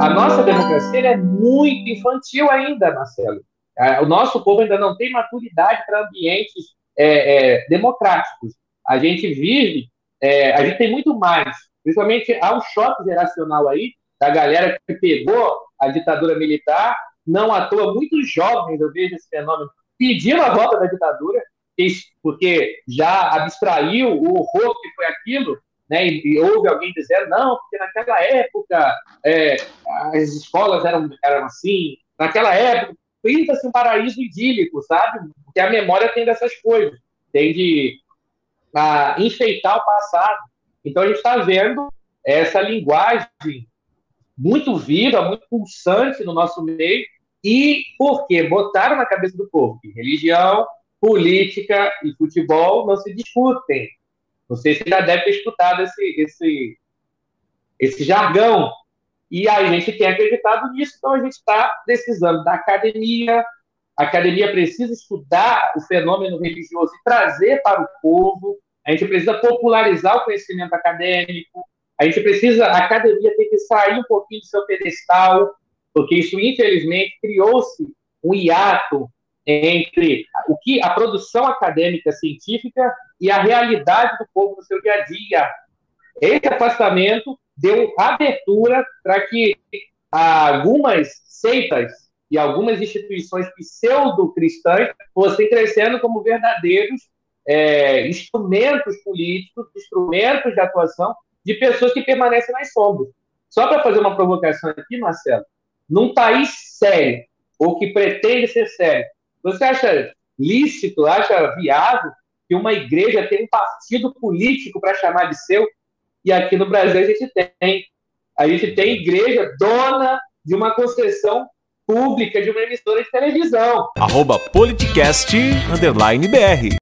A nossa democracia é muito infantil ainda, Marcelo. O nosso povo ainda não tem maturidade para ambientes é, é, democráticos. A gente vive, é, a gente tem muito mais, principalmente há um choque geracional aí da galera que pegou a ditadura militar, não à toa, muitos jovens, eu vejo esse fenômeno, pediram a volta da ditadura, porque já abstraiu o horror que foi aquilo, né, e, e houve alguém dizendo, não, porque naquela época é, as escolas eram, eram assim, naquela época, pinta-se um paraíso idílico, sabe? Porque a memória tem dessas coisas, tem de a, enfeitar o passado. Então a gente está vendo essa linguagem muito viva, muito pulsante no nosso meio, e porque botaram na cabeça do povo que religião, política e futebol não se discutem. Se já deve ter escutado esse, esse, esse jargão. E a gente tem acreditado nisso, então a gente está precisando da academia. A academia precisa estudar o fenômeno religioso e trazer para o povo. A gente precisa popularizar o conhecimento acadêmico. A gente precisa, a academia tem que sair um pouquinho do seu pedestal, porque isso, infelizmente, criou-se um hiato entre o que a produção acadêmica científica e a realidade do povo no seu dia a dia. Esse afastamento deu abertura para que algumas seitas e algumas instituições pseudo-cristãs fossem crescendo como verdadeiros é, instrumentos políticos, instrumentos de atuação de pessoas que permanecem nas sombras. Só para fazer uma provocação aqui, Marcelo, num país sério, ou que pretende ser sério, você acha lícito, acha viável que uma igreja tenha um partido político para chamar de seu? E aqui no Brasil a gente tem. A gente tem igreja dona de uma concessão pública de uma emissora de televisão. Arroba politicast, underline BR.